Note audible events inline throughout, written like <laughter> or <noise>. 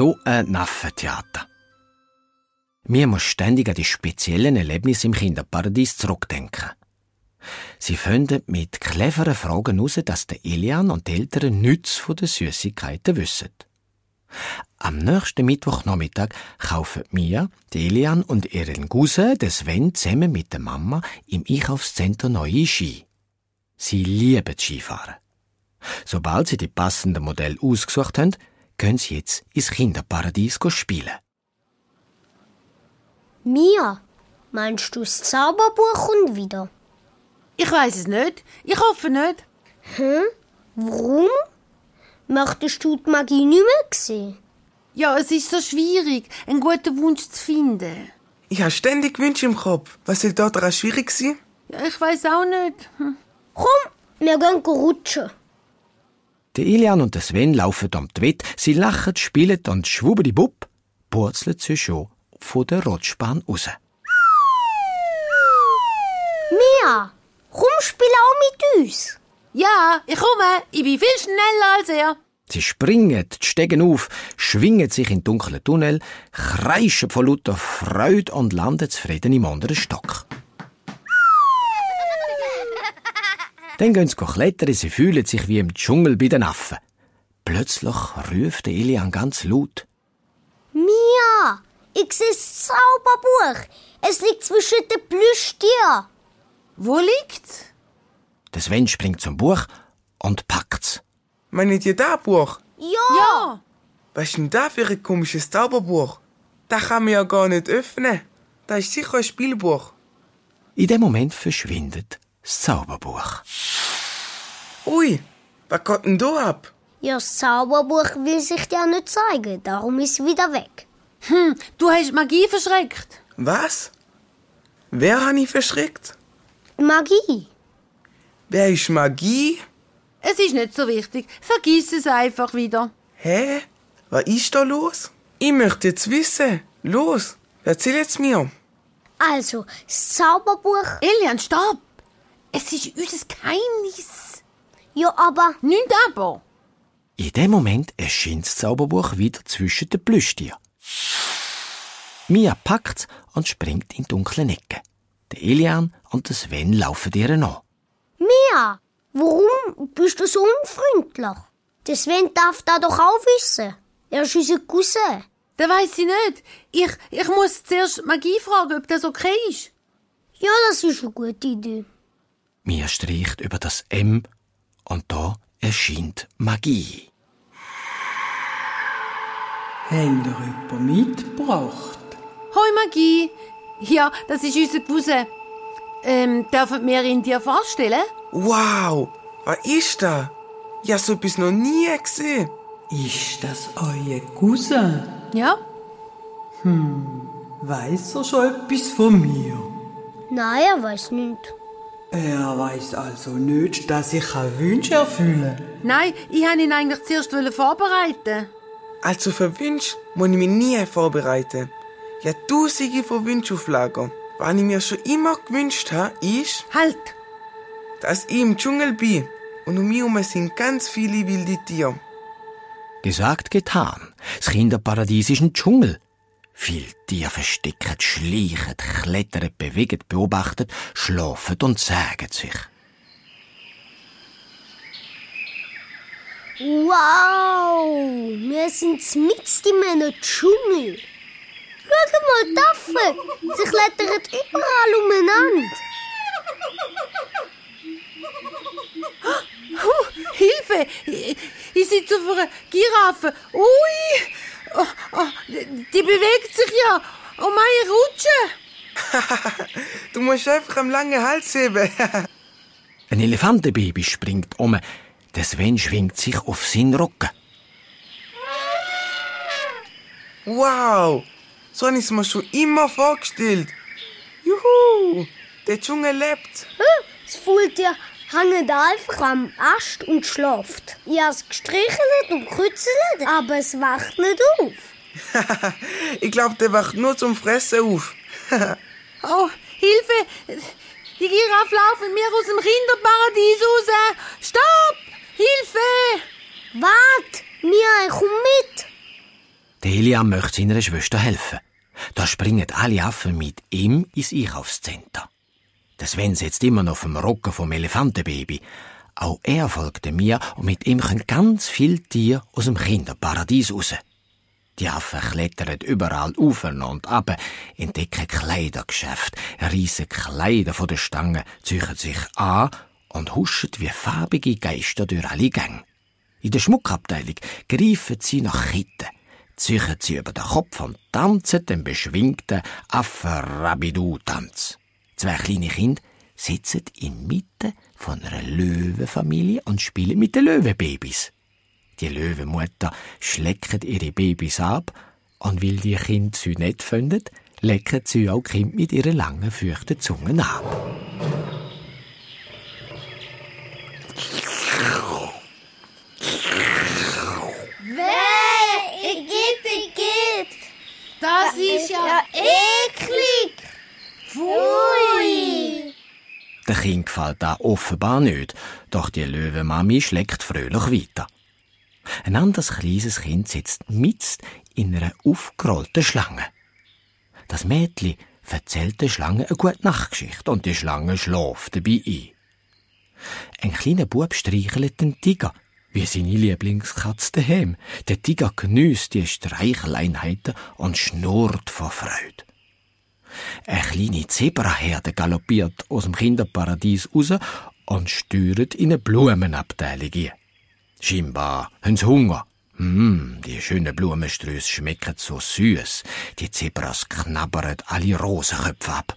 so ein Naffentheater. Mir muss ständig an die speziellen Erlebnisse im Kinderparadies zurückdenken. Sie finden mit cleveren Fragen heraus, dass der Elian und die Eltern nichts von den Süßigkeiten wissen. Am nächsten Mittwochnachmittag kaufen Mia, die Elian und ihren Cousin, den Sven, zusammen mit der Mama im Einkaufszentrum neue Ski. Sie lieben Skifahren. Sobald sie die passenden Modelle ausgesucht haben, können sie jetzt ins Kinderparadies spielen. Mia, meinst du, das Zauberbuch kommt wieder? Ich weiß es nicht. Ich hoffe nicht. Hä? Warum? Möchtest du die Magie nicht mehr sehen? Ja, es ist so schwierig, einen guten Wunsch zu finden. Ich habe ständig Wünsche im Kopf. Was soll dort daran schwierig sein? Ja, ich weiß auch nicht. Hm. Komm, wir gehen rutschen. Der Ilian und der Sven laufen um die Wette, sie lachen, spielen und Bub, purzeln sie schon von der Rutschbahn raus. Mia, komm, spiel auch mit uns. Ja, ich komme. Ich bin viel schneller als er. Sie springen die Stegen auf, schwingen sich in dunklen Tunnel, kreischen vor lauter Freude und landen zufrieden im anderen Stock. Dann gehen sie klettern, sie fühlen sich wie im Dschungel bei den Affen. Plötzlich ruft Elian ganz laut. Mia, ich sehe das Zauberbuch. Es liegt zwischen den Plüschtieren. Wo liegt's? Der Sven springt zum Buch und packt's. Meint ihr das Buch? Ja. Ja. Was ist denn das für ein komisches Zauberbuch? Das kann man ja gar nicht öffnen. Das ist sicher ein Spielbuch. In dem Moment verschwindet das Zauberbuch. Ui, was geht denn da ab? Ja, das Zauberbuch will sich dir nicht zeigen, darum ist es wieder weg. Hm, du hast Magie verschreckt. Was? Wer hat ich verschreckt? Magie. Wer ist Magie? Es ist nicht so wichtig. Vergiss es einfach wieder. Hä? Was ist da los? Ich möchte jetzt wissen. Los, erzähl jetzt mir. Also, das Zauberbuch. Elian, stopp! Es ist unser Geheimnis. Ja, aber. Nicht aber. In dem Moment erscheint das Zauberbuch wieder zwischen den Plüschtieren. Mia packt's und springt in dunkle Ecken. Der Elian und der Sven laufen ihr nach. Mia, warum bist du so unfreundlich? Der Sven darf da doch auch wissen. Er ist unser Cousin. Das weiß ich nicht. Ich, ich muss zuerst Magie fragen, ob das okay ist. Ja, das ist eine gute Idee. Mia streicht über das M und da erscheint Magie. Habt ihr jemanden mitgebracht? Hoi Magie. Ja, das ist unser Cousin. Ähm, dürfen wir ihn dir vorstellen? Wow, was ist das? Ich habe so etwas noch nie gesehen. Ist das euer Cousin? Ja. Weiß er schon etwas von mir? Nein, er weiß nicht. Er weiß also nicht, dass ich einen Wunsch erfülle. Nein, ich wollte ihn eigentlich zuerst vorbereiten. Also für Wünsche muss ich mich nie vorbereiten. Ich habe tausende von Wünschen auf Lager. Was ich mir schon immer gewünscht habe, ist, Halt! dass ich im Dschungel bin. Und um mich herum sind ganz viele wilde Tiere. Gesagt, getan. Das Kinderparadies ist ein Dschungel. Viel Tiere verstecken, schleichen, klettern, bewegen, beobachten, schlafen und sagen sich. Wow, wir sind mitten in einem Dschungel. Schau mal, Taffen. Sie klettern überall umeinander. Huh, Hilfe! Ich, ich sitze auf einer Giraffe. Ui! Oh, oh, die, bewegt sich ja. Oh meine Rutsche! <laughs> Du musst einfach am langen Hals heben. <laughs> Ein Elefantenbaby springt um. Der Sven schwingt sich auf seinen Rücken. wow, so habe ich es mir schon immer vorgestellt. Juhu, der Dschungel lebt. Das Faultier hängt einfach am Ast und schlaft. Ich habe es gestrichelt und gekützelt, aber es wacht nicht auf. <laughs> ich glaube, der wacht nur zum Fressen auf. <laughs> Oh, Hilfe! Die Giraffe laufen mir aus dem Kinderparadies raus! Stopp! Hilfe! Wart, Mia, ich komm mit. Der Elian möchte seiner Schwester helfen. Da springen alle Affen mit ihm ins Einkaufszentrum. Der Sven sitzt immer noch auf dem Rücken vom Elefantenbaby. Auch er folgt mir und mit ihm können ganz viele Tiere aus dem Kinderparadies raus. Die Affen klettern überall auf und ab, entdecken Kleidergeschäft, reissen Kleider von der Stange, ziehen sich an und huschen wie farbige Geister durch alle Gänge. In der Schmuckabteilung greifen sie nach Ketten, ziehen sie über den Kopf und tanzen den beschwingten Affen-Rabidu-Tanz. Zwei kleine Kinder sitzen inmitten von einer Löwenfamilie und spielen mit den Löwenbabys. Die Löwenmutter schleckt ihre Babys ab und weil die Kinder sie nicht finden, lecken sie auch Kind mit ihren langen, feuchten Zungen ab. Weh, Igitt, Igitt. Das ist ja eklig. Pfui. Kind gefällt das offenbar nicht, doch die Löwenmami schlägt fröhlich weiter. Ein anderes kleines Kind sitzt mitst in einer aufgerollten Schlange. Das Mädchen erzählt der Schlange eine gute Nachtgeschichte und die Schlange schläft dabei ein. Ein kleiner Bub streichelt den Tiger, wie seine Lieblingskatze daheim. Der Tiger geniesst die Streicheleinheiten und schnurrt vor Freude. Eine kleine Zebraherde galoppiert aus dem Kinderparadies raus und steuert in eine Blumenabteilung ein. Scheinbar haben sie Hunger. Mm, die schönen Blumenströße schmecken so süß. Die Zebras knabbern alle Rosenköpfe ab.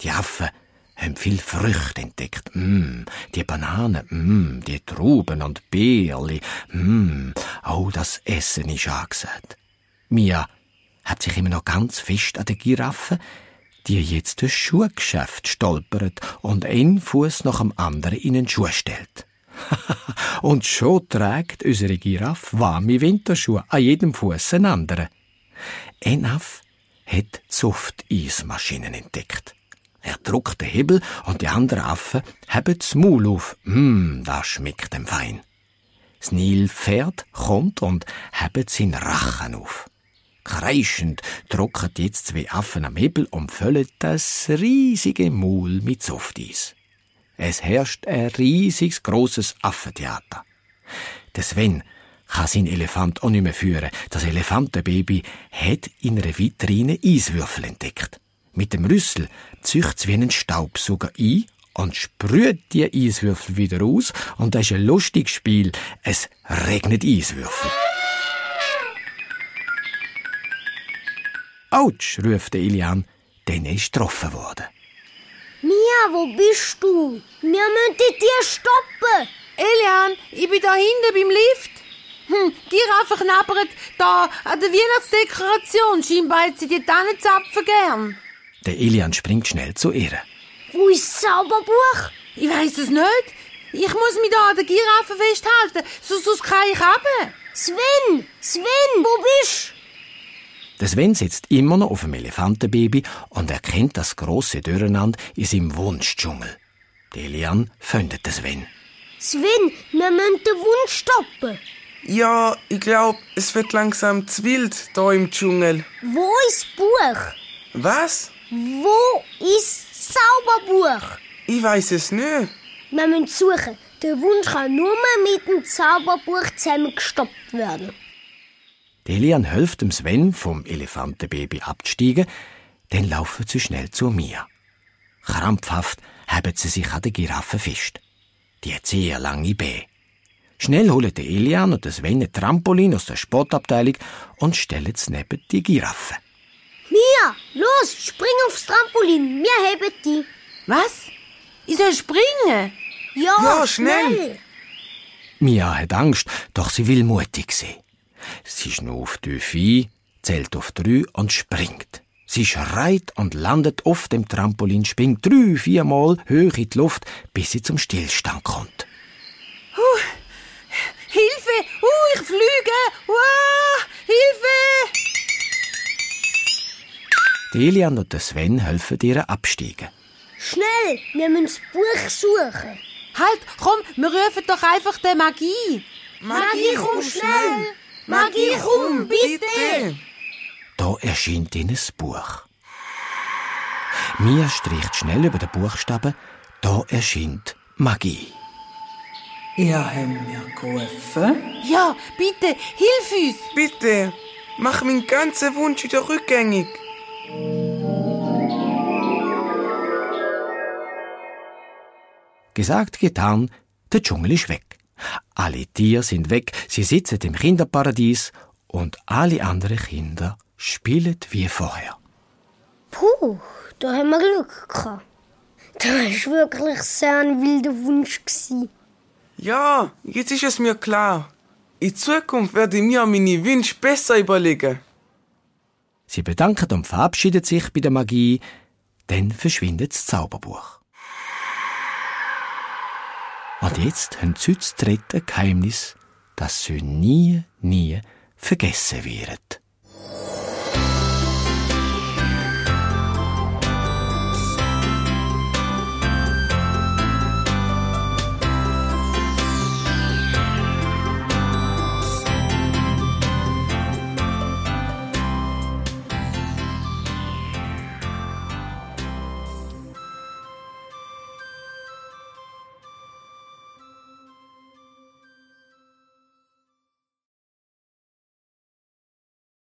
Die Affen haben viel Früchte entdeckt. Mm, die Bananen, mm, die Trauben und Beerli. Mm, oh, das Essen ist angesagt. Mia hat sich immer noch ganz fest an der Giraffe, die jetzt das Schuhgeschäft stolpert und einen Fuß nach dem anderen in den Schuh stellt. <laughs> und schon trägt unsere Giraffe warme Winterschuhe an jedem Fuß einen anderen. Ein Aff hat Softeismaschinen entdeckt. Er drückt den Hebel und die anderen Affen haben das Maul auf. Mmm, das schmeckt dem fein. Das Nilpferd kommt und hebt seinen Rachen auf. Kreischend trocknet jetzt zwei Affen am Hebel und füllen das riesige Maul mit Softeis. Es herrscht ein riesiges, grosses Affentheater. Der Sven kann sein Elefant auch nicht mehr führen. Das Elefantenbaby hat in einer Vitrine Eiswürfel entdeckt. Mit dem Rüssel zücht's wie einen Staubsauger ein und sprüht die Eiswürfel wieder aus und das ist ein lustiges Spiel. Es regnet Eiswürfel. Autsch, ruft der Ilian, denn er ist getroffen worden. Mia, wo bist du? Wir müssen dir stoppen. Elian, ich bin da hinten beim Lift. Hm, Giraffe knabbert da an der Weihnachtsdekoration. Scheinbar hat sie die Tannenzapfen gern. Der Elian springt schnell zu ihr. Wo ist das Zauberbuch? Ich weiß es nicht. Ich muss mich da an der Giraffe festhalten, sonst, kann ich runter. Sven, Sven, wo bist Der Sven sitzt immer noch auf dem Elefantenbaby und erkennt das große Durcheinander in seinem Wunschdschungel. Elian findet den Sven. Sven, wir müssen den Wunsch stoppen. Ja, ich glaub, es wird langsam zu wild da im Dschungel. Wo ist das Buch? Was? Wo ist das Zauberbuch? Ich weiß es nicht. Wir müssen suchen. Der Wunsch kann nur mehr mit dem Zauberbuch zusammen gestoppt werden. Elian hilft dem Sven vom Elefantenbaby abzusteigen, dann laufen sie schnell zu mir. Krampfhaft haben sie sich an der Giraffe fest. Die hat sehr lange Beine. Schnell holen der Elian und der Sven ein Trampolin aus der Sportabteilung und stellen es neben die Giraffe. Mia, los, spring aufs Trampolin. Wir heben die. Was? Ich soll springen? Ja, Ja, schnell. Mia hat Angst, doch sie will mutig sein. Sie schnauft tief ein, zählt auf drei und springt. Sie schreit und landet auf dem Trampolin, springt drei, viermal hoch in die Luft, bis sie zum Stillstand kommt. Hilfe! Uh, ich fliege! Uh, Hilfe! Die Elian und Sven helfen ihr absteigen. Schnell, wir müssen das Buch suchen. Halt, komm, wir rufen doch einfach die Magie. Magie, komm schnell. Magie, komm, bitte! Da erscheint ihnen ein Buch. Mia streicht schnell über den Buchstaben. Da erscheint Magie. Ihr habt mir geholfen. Ja, bitte, hilf uns. Bitte, mach meinen ganzen Wunsch wieder rückgängig. Gesagt, getan, der Dschungel ist weg. Alle Tiere sind weg, sie sitzen im Kinderparadies und alle anderen Kinder spielen wie vorher. Puh, da haben wir Glück gehabt. Das war wirklich sehr ein wilder Wunsch. Ja, jetzt ist es mir klar. In Zukunft werde ich mir meine Wünsche besser überlegen. Sie bedanken und verabschieden sich bei der Magie, dann verschwindet das Zauberbuch. Und jetzt haben sie das dritte Geheimnis, das sie nie, nie vergessen werden.